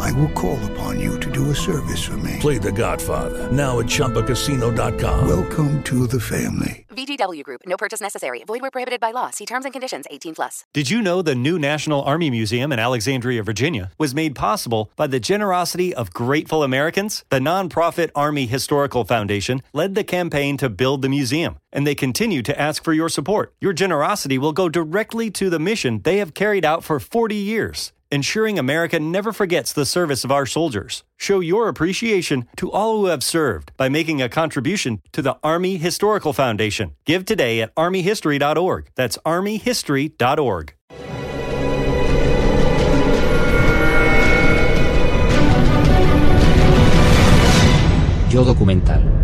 I will call upon you to do a service for me. Play The Godfather now at ChumbaCasino.com. Welcome to the family. VGW Group. No purchase necessary. Void where prohibited by law. See terms and conditions. 18 plus. Did you know the new National Army Museum in Alexandria, Virginia, was made possible by the generosity of grateful Americans? The nonprofit Army Historical Foundation led the campaign to build the museum, and they continue to ask for your support. Your generosity will go directly to the mission they have carried out for 40 years ensuring America never forgets the service of our soldiers. Show your appreciation to all who have served by making a contribution to the Army Historical Foundation. Give today at armyhistory.org. That's armyhistory.org. Yo documental.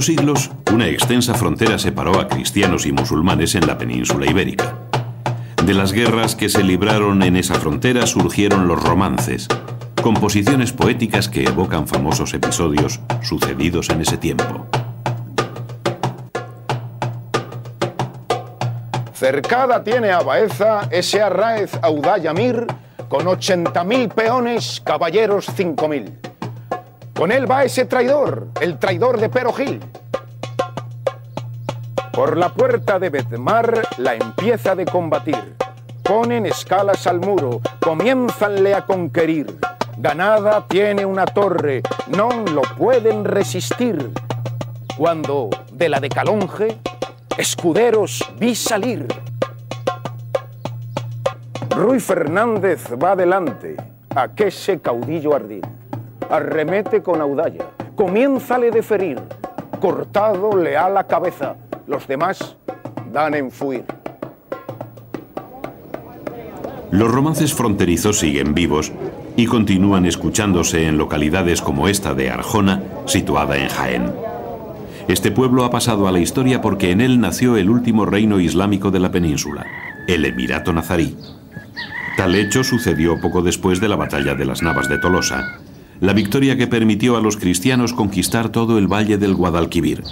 Siglos, una extensa frontera separó a cristianos y musulmanes en la península ibérica. De las guerras que se libraron en esa frontera surgieron los romances, composiciones poéticas que evocan famosos episodios sucedidos en ese tiempo. Cercada tiene a Baeza ese Arraez Audayamir con 80.000 peones, caballeros 5.000. Con él va ese traidor, el traidor de Pero Gil. Por la puerta de Betmar la empieza de combatir. Ponen escalas al muro, comienzanle a conquerir. Ganada tiene una torre, no lo pueden resistir. Cuando de la de Calonge, escuderos vi salir. Ruy Fernández va adelante, a que ese caudillo ardil arremete con audalla, comiénzale de ferir, cortado le a la cabeza, los demás dan en fuir. Los romances fronterizos siguen vivos y continúan escuchándose en localidades como esta de Arjona, situada en Jaén. Este pueblo ha pasado a la historia porque en él nació el último reino islámico de la península, el Emirato Nazarí. Tal hecho sucedió poco después de la batalla de las Navas de Tolosa, la victoria que permitió a los cristianos conquistar todo el valle del Guadalquivir.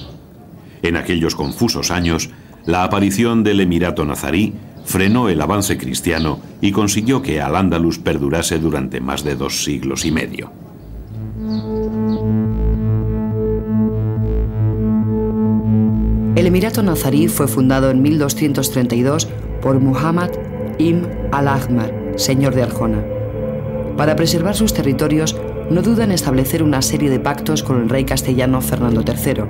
En aquellos confusos años, la aparición del Emirato Nazarí frenó el avance cristiano y consiguió que Al-Ándalus perdurase durante más de dos siglos y medio. El Emirato Nazarí fue fundado en 1232 por Muhammad ibn al-Ahmar, señor de Arjona. Para preservar sus territorios, no duda en establecer una serie de pactos con el rey castellano Fernando III.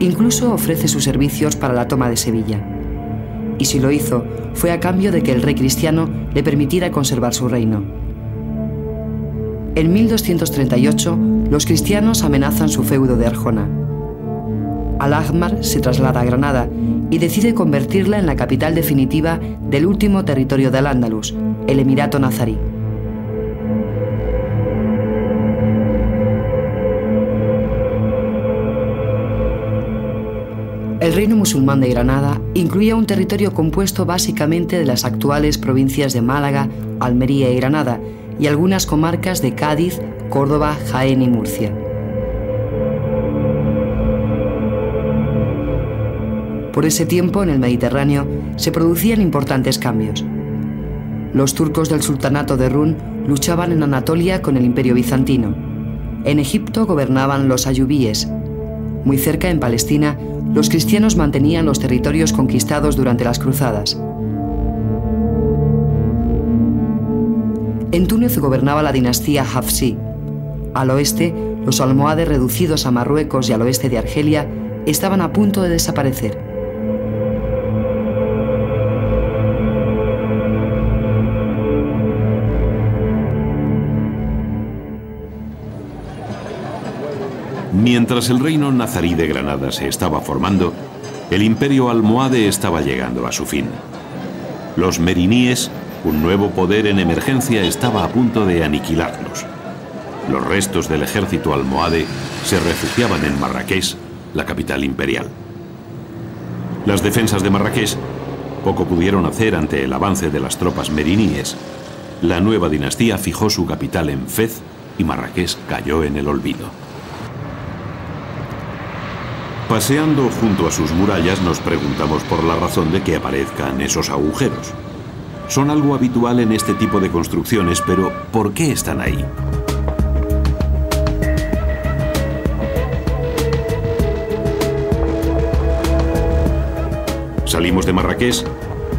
Incluso ofrece sus servicios para la toma de Sevilla. Y si lo hizo, fue a cambio de que el rey cristiano le permitiera conservar su reino. En 1238, los cristianos amenazan su feudo de Arjona. Al-Ahmar se traslada a Granada y decide convertirla en la capital definitiva del último territorio del Al-Ándalus, el Emirato Nazarí. El reino musulmán de Granada incluía un territorio compuesto básicamente de las actuales provincias de Málaga, Almería y Granada, y algunas comarcas de Cádiz, Córdoba, Jaén y Murcia. Por ese tiempo, en el Mediterráneo, se producían importantes cambios. Los turcos del sultanato de Run luchaban en Anatolia con el imperio bizantino. En Egipto gobernaban los ayubíes. Muy cerca, en Palestina, los cristianos mantenían los territorios conquistados durante las cruzadas. En Túnez gobernaba la dinastía Hafsí. Al oeste, los almohades reducidos a Marruecos y al oeste de Argelia estaban a punto de desaparecer. Mientras el reino nazarí de Granada se estaba formando, el imperio almohade estaba llegando a su fin. Los meriníes, un nuevo poder en emergencia, estaba a punto de aniquilarlos. Los restos del ejército almohade se refugiaban en Marrakech, la capital imperial. Las defensas de Marrakech poco pudieron hacer ante el avance de las tropas meriníes. La nueva dinastía fijó su capital en Fez y Marrakech cayó en el olvido. Paseando junto a sus murallas nos preguntamos por la razón de que aparezcan esos agujeros. Son algo habitual en este tipo de construcciones, pero ¿por qué están ahí? Salimos de Marrakech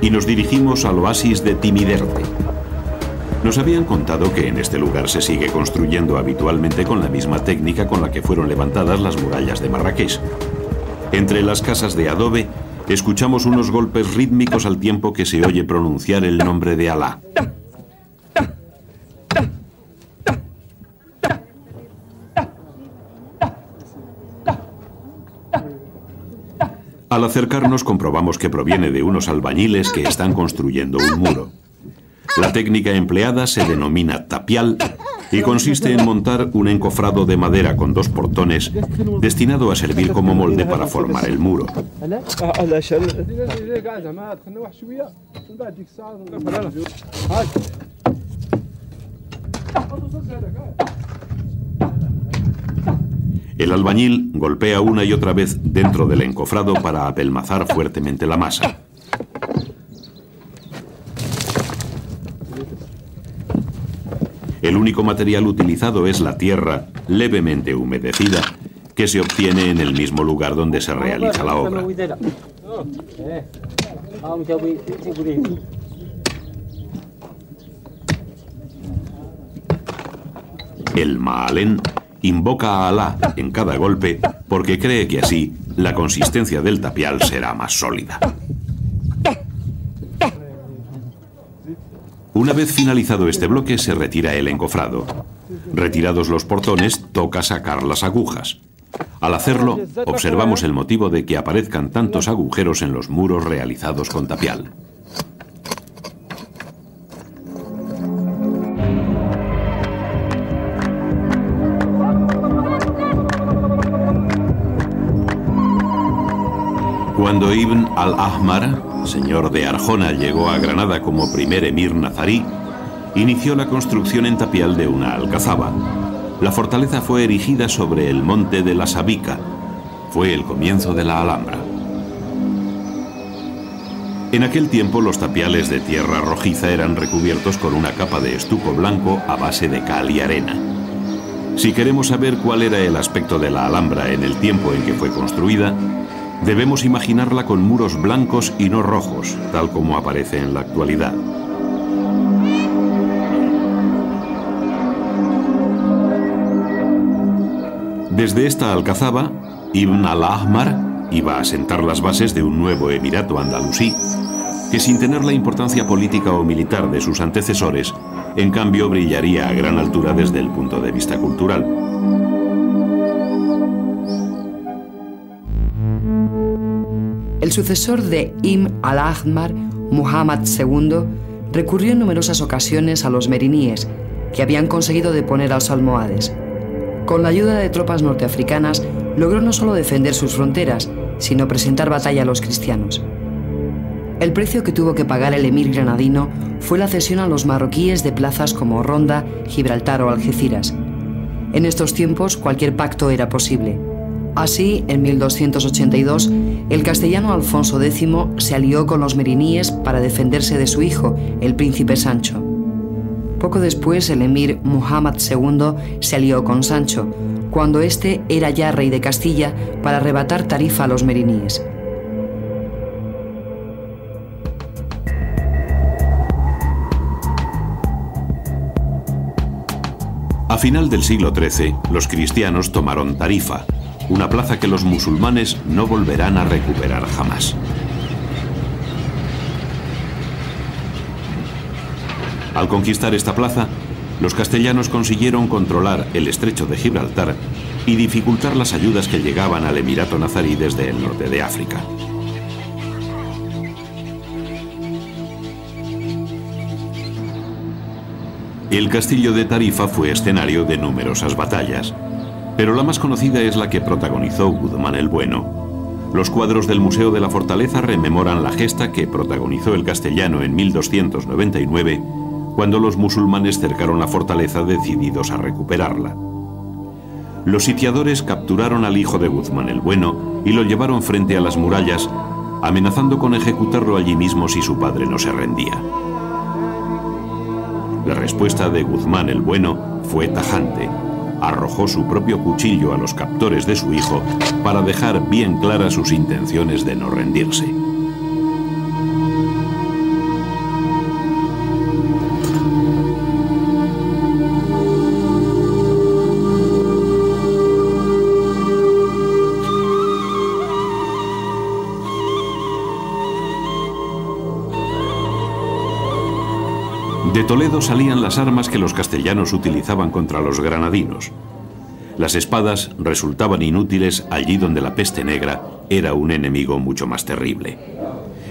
y nos dirigimos al oasis de Timiderte. Nos habían contado que en este lugar se sigue construyendo habitualmente con la misma técnica con la que fueron levantadas las murallas de Marrakech. Entre las casas de adobe, escuchamos unos golpes rítmicos al tiempo que se oye pronunciar el nombre de Alá. Al acercarnos comprobamos que proviene de unos albañiles que están construyendo un muro. La técnica empleada se denomina tapial y consiste en montar un encofrado de madera con dos portones destinado a servir como molde para formar el muro. El albañil golpea una y otra vez dentro del encofrado para apelmazar fuertemente la masa. Único material utilizado es la tierra levemente humedecida que se obtiene en el mismo lugar donde se realiza la obra. El Maalén invoca a Alá en cada golpe porque cree que así la consistencia del tapial será más sólida. Una vez finalizado este bloque se retira el encofrado. Retirados los portones, toca sacar las agujas. Al hacerlo, observamos el motivo de que aparezcan tantos agujeros en los muros realizados con tapial. Cuando Ibn al-Ahmar, señor de Arjona, llegó a Granada como primer emir nazarí, inició la construcción en tapial de una alcazaba. La fortaleza fue erigida sobre el monte de la Sabica. Fue el comienzo de la Alhambra. En aquel tiempo los tapiales de tierra rojiza eran recubiertos con una capa de estuco blanco a base de cal y arena. Si queremos saber cuál era el aspecto de la Alhambra en el tiempo en que fue construida, debemos imaginarla con muros blancos y no rojos, tal como aparece en la actualidad. Desde esta alcazaba, Ibn al-Ahmar iba a sentar las bases de un nuevo emirato andalusí, que sin tener la importancia política o militar de sus antecesores, en cambio brillaría a gran altura desde el punto de vista cultural. El sucesor de Ibn al-Ahmar, Muhammad II, recurrió en numerosas ocasiones a los meriníes, que habían conseguido deponer a los almohades. Con la ayuda de tropas norteafricanas, logró no solo defender sus fronteras, sino presentar batalla a los cristianos. El precio que tuvo que pagar el emir granadino fue la cesión a los marroquíes de plazas como Ronda, Gibraltar o Algeciras. En estos tiempos cualquier pacto era posible. Así, en 1282, el castellano Alfonso X se alió con los meriníes para defenderse de su hijo, el príncipe Sancho. Poco después, el emir Muhammad II se alió con Sancho, cuando éste era ya rey de Castilla, para arrebatar Tarifa a los meriníes. A final del siglo XIII, los cristianos tomaron Tarifa, una plaza que los musulmanes no volverán a recuperar jamás. Al conquistar esta plaza, los castellanos consiguieron controlar el estrecho de Gibraltar y dificultar las ayudas que llegaban al Emirato nazarí desde el norte de África. El castillo de Tarifa fue escenario de numerosas batallas, pero la más conocida es la que protagonizó Guzmán el Bueno. Los cuadros del Museo de la Fortaleza rememoran la gesta que protagonizó el castellano en 1299, cuando los musulmanes cercaron la fortaleza decididos a recuperarla. Los sitiadores capturaron al hijo de Guzmán el Bueno y lo llevaron frente a las murallas, amenazando con ejecutarlo allí mismo si su padre no se rendía. La respuesta de Guzmán el Bueno fue tajante arrojó su propio cuchillo a los captores de su hijo para dejar bien claras sus intenciones de no rendirse. De Toledo salían las armas que los castellanos utilizaban contra los granadinos. Las espadas resultaban inútiles allí donde la peste negra era un enemigo mucho más terrible.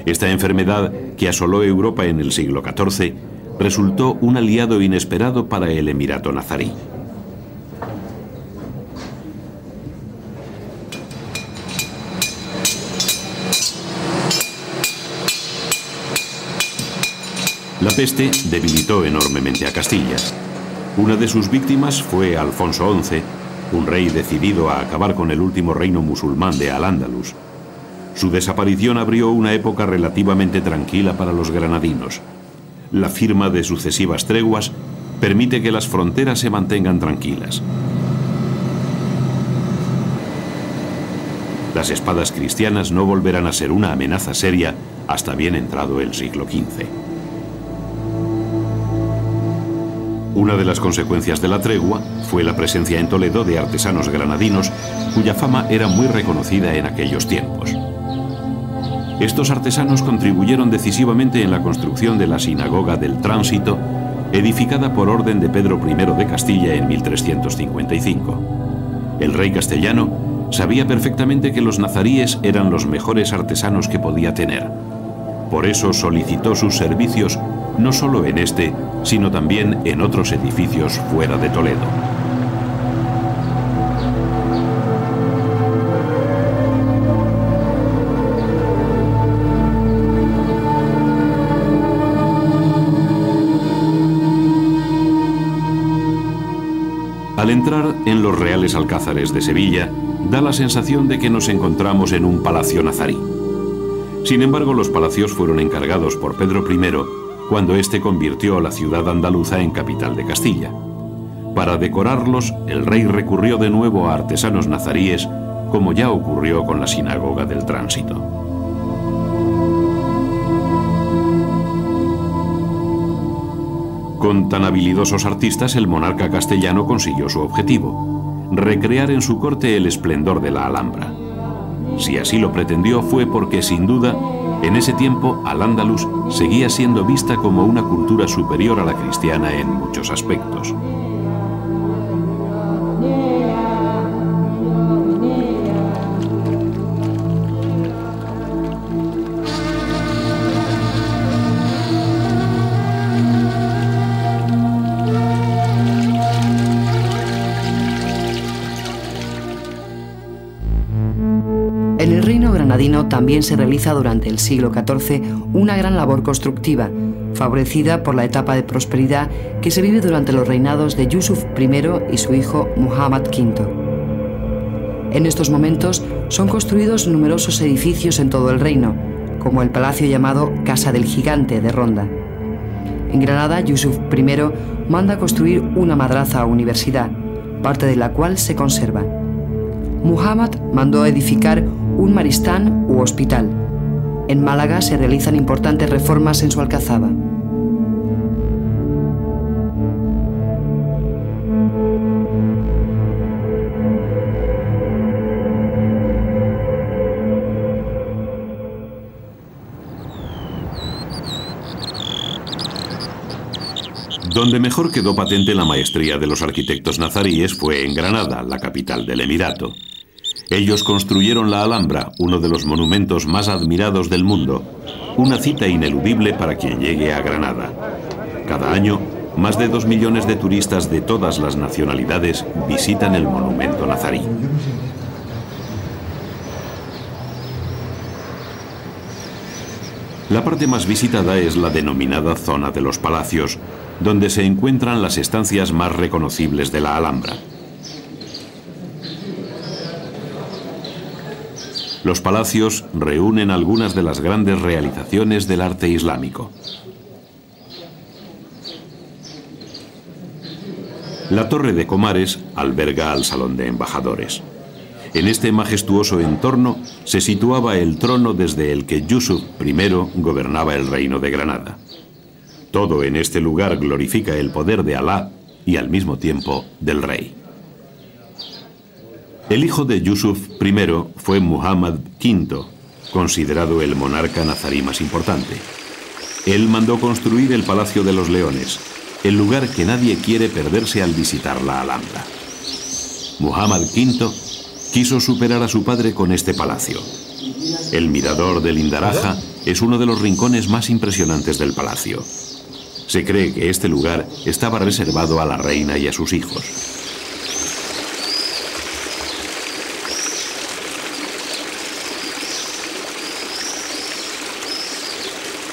Esta enfermedad, que asoló Europa en el siglo XIV, resultó un aliado inesperado para el Emirato nazarí. La peste debilitó enormemente a Castilla. Una de sus víctimas fue Alfonso XI, un rey decidido a acabar con el último reino musulmán de Al-Ándalus. Su desaparición abrió una época relativamente tranquila para los granadinos. La firma de sucesivas treguas permite que las fronteras se mantengan tranquilas. Las espadas cristianas no volverán a ser una amenaza seria hasta bien entrado el siglo XV. Una de las consecuencias de la tregua fue la presencia en Toledo de artesanos granadinos cuya fama era muy reconocida en aquellos tiempos. Estos artesanos contribuyeron decisivamente en la construcción de la Sinagoga del Tránsito, edificada por orden de Pedro I de Castilla en 1355. El rey castellano sabía perfectamente que los nazaríes eran los mejores artesanos que podía tener. Por eso solicitó sus servicios no solo en este, sino también en otros edificios fuera de Toledo. Al entrar en los Reales Alcázares de Sevilla, da la sensación de que nos encontramos en un palacio nazarí. Sin embargo, los palacios fueron encargados por Pedro I cuando éste convirtió a la ciudad andaluza en capital de Castilla. Para decorarlos, el rey recurrió de nuevo a artesanos nazaríes, como ya ocurrió con la sinagoga del tránsito. Con tan habilidosos artistas, el monarca castellano consiguió su objetivo, recrear en su corte el esplendor de la Alhambra. Si así lo pretendió fue porque, sin duda, en ese tiempo, Al-Ándalus seguía siendo vista como una cultura superior a la cristiana en muchos aspectos. En el reino granadino también se realiza durante el siglo XIV una gran labor constructiva, favorecida por la etapa de prosperidad que se vive durante los reinados de Yusuf I y su hijo Muhammad V. En estos momentos son construidos numerosos edificios en todo el reino, como el palacio llamado Casa del Gigante de Ronda. En Granada, Yusuf I manda construir una madraza universidad, parte de la cual se conserva. Muhammad mandó edificar un maristán u hospital. En Málaga se realizan importantes reformas en su alcazaba. Donde mejor quedó patente la maestría de los arquitectos nazaríes fue en Granada, la capital del Emirato. Ellos construyeron la Alhambra, uno de los monumentos más admirados del mundo, una cita ineludible para quien llegue a Granada. Cada año, más de dos millones de turistas de todas las nacionalidades visitan el monumento nazarí. La parte más visitada es la denominada zona de los palacios, donde se encuentran las estancias más reconocibles de la Alhambra. Los palacios reúnen algunas de las grandes realizaciones del arte islámico. La Torre de Comares alberga al Salón de Embajadores. En este majestuoso entorno se situaba el trono desde el que Yusuf I gobernaba el reino de Granada. Todo en este lugar glorifica el poder de Alá y al mismo tiempo del rey. El hijo de Yusuf I fue Muhammad V, considerado el monarca nazarí más importante. Él mandó construir el Palacio de los Leones, el lugar que nadie quiere perderse al visitar la Alhambra. Muhammad V quiso superar a su padre con este palacio. El mirador del Indaraja es uno de los rincones más impresionantes del palacio. Se cree que este lugar estaba reservado a la reina y a sus hijos.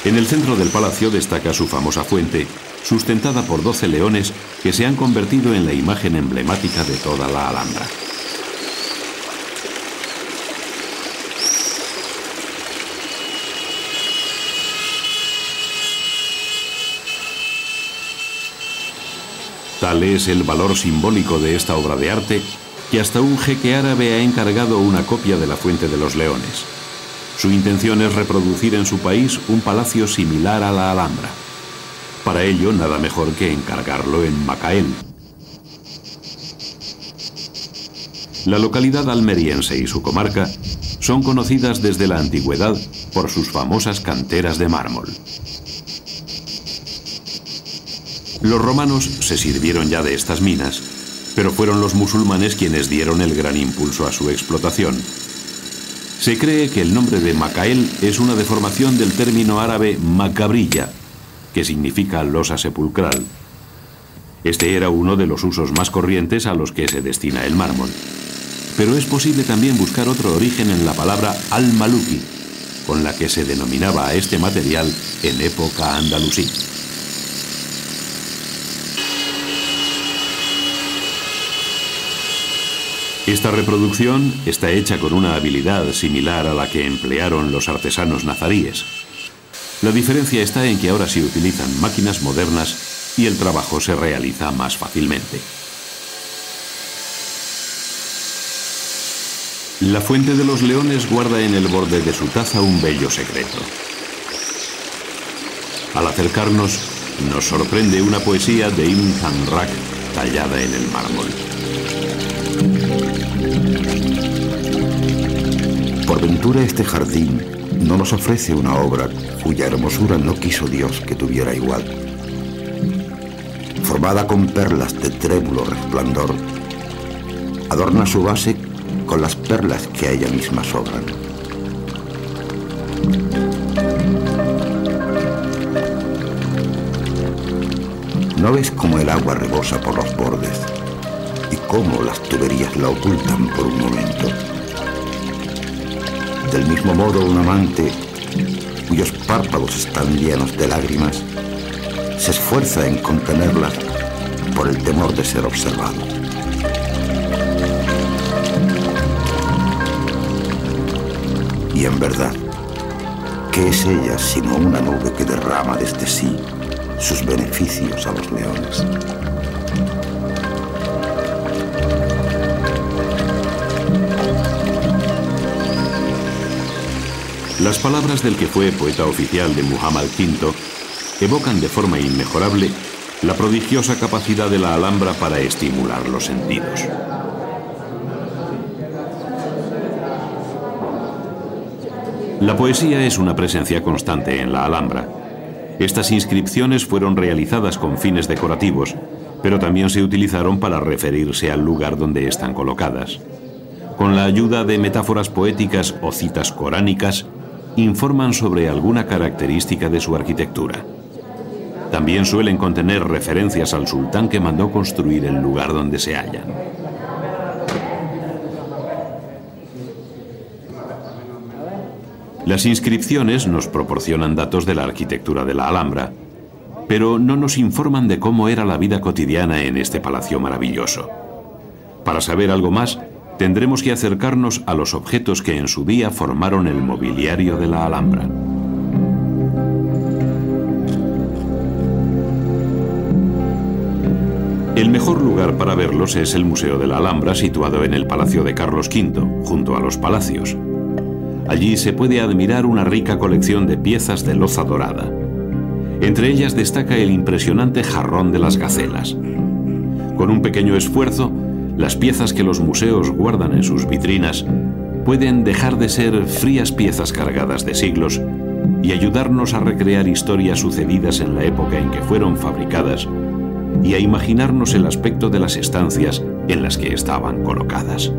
En el centro del palacio destaca su famosa fuente, sustentada por doce leones que se han convertido en la imagen emblemática de toda la Alhambra. Tal es el valor simbólico de esta obra de arte que hasta un jeque árabe ha encargado una copia de la Fuente de los Leones. Su intención es reproducir en su país un palacio similar a la Alhambra. Para ello, nada mejor que encargarlo en Macael. La localidad almeriense y su comarca son conocidas desde la antigüedad por sus famosas canteras de mármol. Los romanos se sirvieron ya de estas minas, pero fueron los musulmanes quienes dieron el gran impulso a su explotación. Se cree que el nombre de Macael es una deformación del término árabe macabrilla, que significa losa sepulcral. Este era uno de los usos más corrientes a los que se destina el mármol. Pero es posible también buscar otro origen en la palabra al-maluki, con la que se denominaba a este material en época andalusí. Esta reproducción está hecha con una habilidad similar a la que emplearon los artesanos nazaríes. La diferencia está en que ahora se utilizan máquinas modernas y el trabajo se realiza más fácilmente. La fuente de los leones guarda en el borde de su taza un bello secreto. Al acercarnos, nos sorprende una poesía de Ibn Zanrak tallada en el mármol. Por ventura este jardín no nos ofrece una obra cuya hermosura no quiso Dios que tuviera igual. Formada con perlas de trémulo resplandor, adorna su base con las perlas que a ella misma sobran. ¿No ves cómo el agua rebosa por los bordes? Cómo las tuberías la ocultan por un momento. Del mismo modo, un amante cuyos párpados están llenos de lágrimas se esfuerza en contenerlas por el temor de ser observado. Y en verdad, ¿qué es ella sino una nube que derrama desde sí sus beneficios a los leones? Las palabras del que fue poeta oficial de Muhammad V evocan de forma inmejorable la prodigiosa capacidad de la Alhambra para estimular los sentidos. La poesía es una presencia constante en la Alhambra. Estas inscripciones fueron realizadas con fines decorativos, pero también se utilizaron para referirse al lugar donde están colocadas. Con la ayuda de metáforas poéticas o citas coránicas, informan sobre alguna característica de su arquitectura. También suelen contener referencias al sultán que mandó construir el lugar donde se hallan. Las inscripciones nos proporcionan datos de la arquitectura de la Alhambra, pero no nos informan de cómo era la vida cotidiana en este palacio maravilloso. Para saber algo más, tendremos que acercarnos a los objetos que en su día formaron el mobiliario de la Alhambra. El mejor lugar para verlos es el Museo de la Alhambra, situado en el Palacio de Carlos V, junto a los palacios. Allí se puede admirar una rica colección de piezas de loza dorada. Entre ellas destaca el impresionante jarrón de las gacelas. Con un pequeño esfuerzo, las piezas que los museos guardan en sus vitrinas pueden dejar de ser frías piezas cargadas de siglos y ayudarnos a recrear historias sucedidas en la época en que fueron fabricadas y a imaginarnos el aspecto de las estancias en las que estaban colocadas.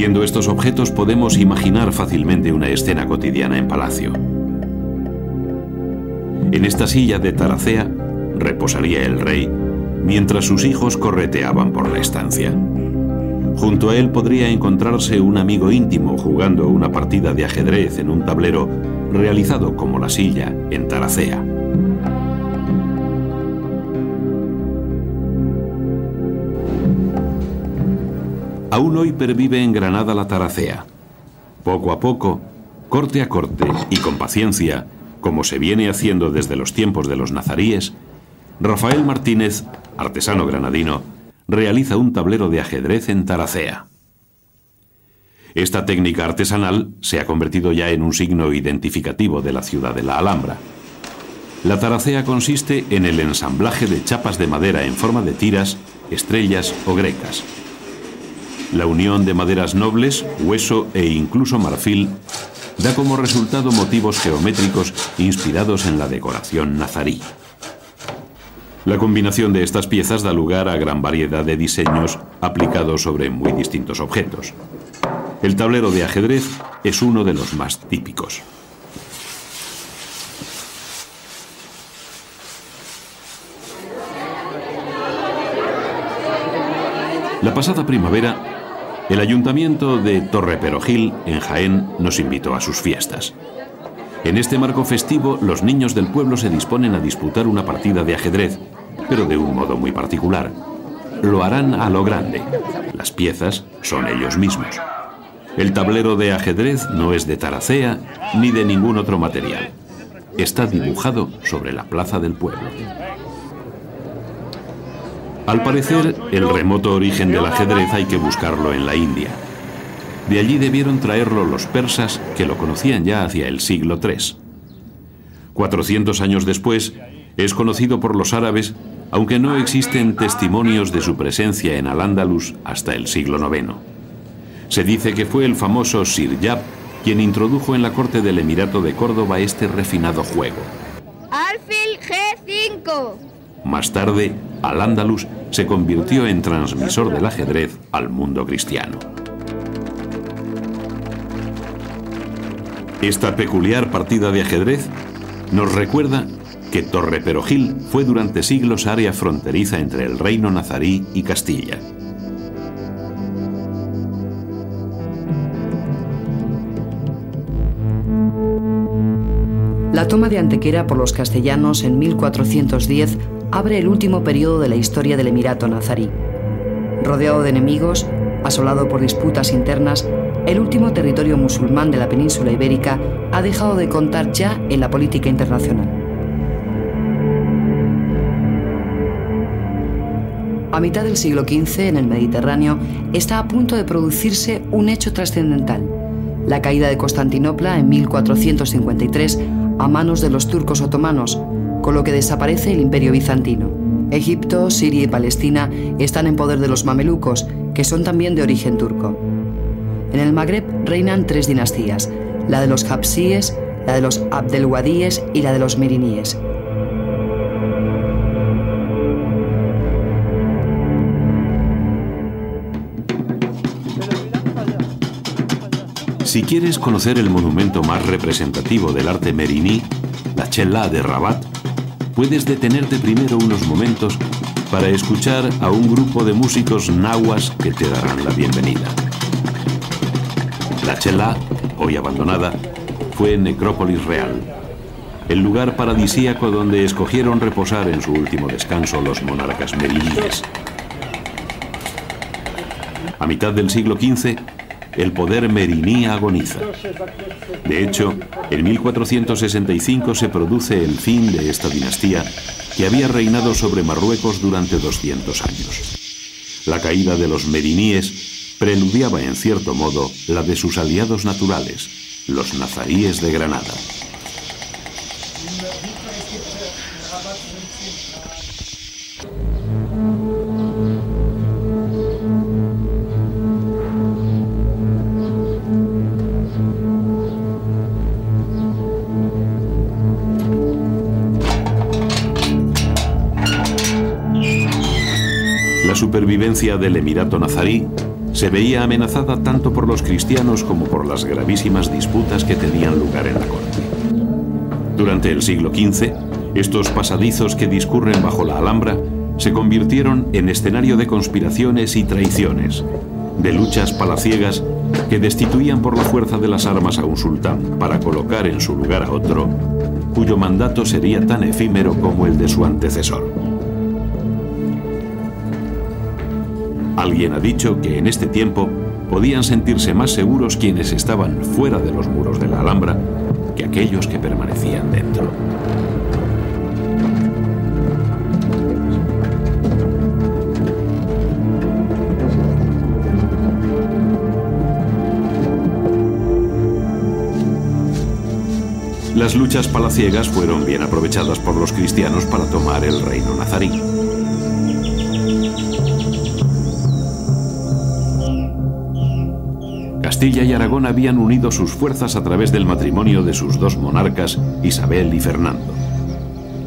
Viendo estos objetos podemos imaginar fácilmente una escena cotidiana en palacio. En esta silla de taracea reposaría el rey mientras sus hijos correteaban por la estancia. Junto a él podría encontrarse un amigo íntimo jugando una partida de ajedrez en un tablero realizado como la silla en taracea. Aún hoy pervive en Granada la taracea. Poco a poco, corte a corte y con paciencia, como se viene haciendo desde los tiempos de los nazaríes, Rafael Martínez, artesano granadino, realiza un tablero de ajedrez en taracea. Esta técnica artesanal se ha convertido ya en un signo identificativo de la ciudad de la Alhambra. La taracea consiste en el ensamblaje de chapas de madera en forma de tiras, estrellas o grecas, la unión de maderas nobles, hueso e incluso marfil da como resultado motivos geométricos inspirados en la decoración nazarí. La combinación de estas piezas da lugar a gran variedad de diseños aplicados sobre muy distintos objetos. El tablero de ajedrez es uno de los más típicos. La pasada primavera, el ayuntamiento de Torreperogil, en Jaén, nos invitó a sus fiestas. En este marco festivo, los niños del pueblo se disponen a disputar una partida de ajedrez, pero de un modo muy particular. Lo harán a lo grande. Las piezas son ellos mismos. El tablero de ajedrez no es de taracea ni de ningún otro material. Está dibujado sobre la plaza del pueblo. Al parecer, el remoto origen del ajedrez hay que buscarlo en la India. De allí debieron traerlo los persas, que lo conocían ya hacia el siglo III. 400 años después, es conocido por los árabes, aunque no existen testimonios de su presencia en Al-Ándalus hasta el siglo IX. Se dice que fue el famoso Sir Yab quien introdujo en la corte del Emirato de Córdoba este refinado juego. Alfil G5. Más tarde, Al-Ándalus se convirtió en transmisor del ajedrez al mundo cristiano. Esta peculiar partida de ajedrez nos recuerda que Torre Perojil fue durante siglos área fronteriza entre el reino nazarí y Castilla. La toma de Antequera por los castellanos en 1410 abre el último periodo de la historia del Emirato nazarí. Rodeado de enemigos, asolado por disputas internas, el último territorio musulmán de la península ibérica ha dejado de contar ya en la política internacional. A mitad del siglo XV, en el Mediterráneo, está a punto de producirse un hecho trascendental, la caída de Constantinopla en 1453 a manos de los turcos otomanos, con lo que desaparece el imperio bizantino. Egipto, Siria y Palestina están en poder de los mamelucos, que son también de origen turco. En el Magreb reinan tres dinastías, la de los Hapsíes, la de los Abdelwadíes y la de los Meriníes. Si quieres conocer el monumento más representativo del arte meriní, la Chela de Rabat, puedes detenerte primero unos momentos para escuchar a un grupo de músicos nahuas que te darán la bienvenida. La Chela, hoy abandonada, fue Necrópolis Real, el lugar paradisíaco donde escogieron reposar en su último descanso los monarcas meriníes. A mitad del siglo XV, el poder meriní agoniza. De hecho, en 1465 se produce el fin de esta dinastía que había reinado sobre Marruecos durante 200 años. La caída de los meriníes preludiaba en cierto modo la de sus aliados naturales, los nazaríes de Granada. Supervivencia del Emirato nazarí se veía amenazada tanto por los cristianos como por las gravísimas disputas que tenían lugar en la corte. Durante el siglo XV, estos pasadizos que discurren bajo la Alhambra se convirtieron en escenario de conspiraciones y traiciones, de luchas palaciegas que destituían por la fuerza de las armas a un sultán para colocar en su lugar a otro, cuyo mandato sería tan efímero como el de su antecesor. Alguien ha dicho que en este tiempo podían sentirse más seguros quienes estaban fuera de los muros de la Alhambra que aquellos que permanecían dentro. Las luchas palaciegas fueron bien aprovechadas por los cristianos para tomar el reino nazarí. Castilla y Aragón habían unido sus fuerzas a través del matrimonio de sus dos monarcas, Isabel y Fernando.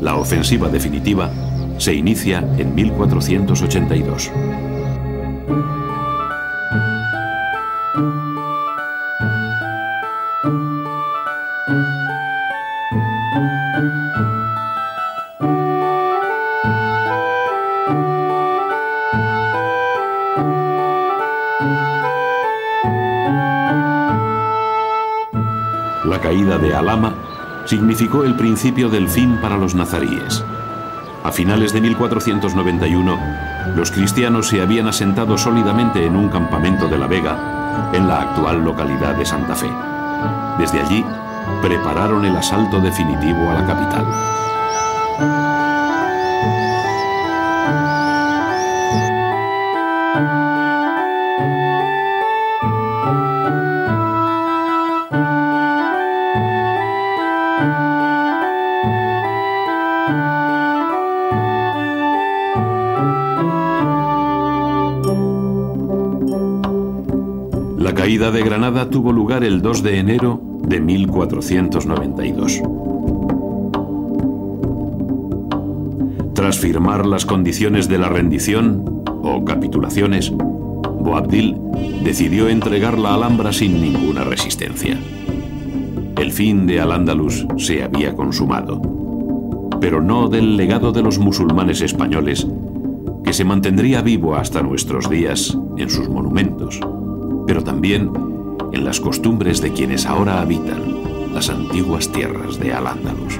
La ofensiva definitiva se inicia en 1482. De Alama significó el principio del fin para los nazaríes. A finales de 1491, los cristianos se habían asentado sólidamente en un campamento de la Vega, en la actual localidad de Santa Fe. Desde allí, prepararon el asalto definitivo a la capital. Caída de Granada tuvo lugar el 2 de enero de 1492. Tras firmar las condiciones de la rendición, o capitulaciones, Boabdil decidió entregar la Alhambra sin ninguna resistencia. El fin de Al-Ándalus se había consumado. pero no del legado de los musulmanes españoles, que se mantendría vivo hasta nuestros días en sus monumentos, pero también en las costumbres de quienes ahora habitan las antiguas tierras de Al-Ándalus.